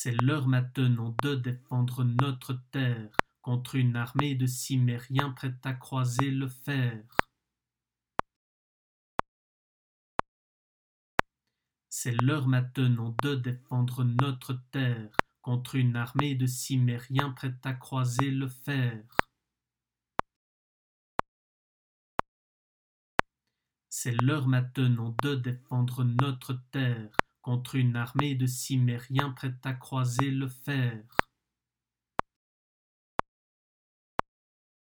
C'est l'heure maintenant de défendre notre terre contre une armée de Cimmériens prête à croiser le fer. C'est l'heure maintenant de défendre notre terre contre une armée de Cimmériens prête à croiser le fer. C'est l'heure maintenant de défendre notre terre contre une armée de Cimmériens prête à croiser le fer.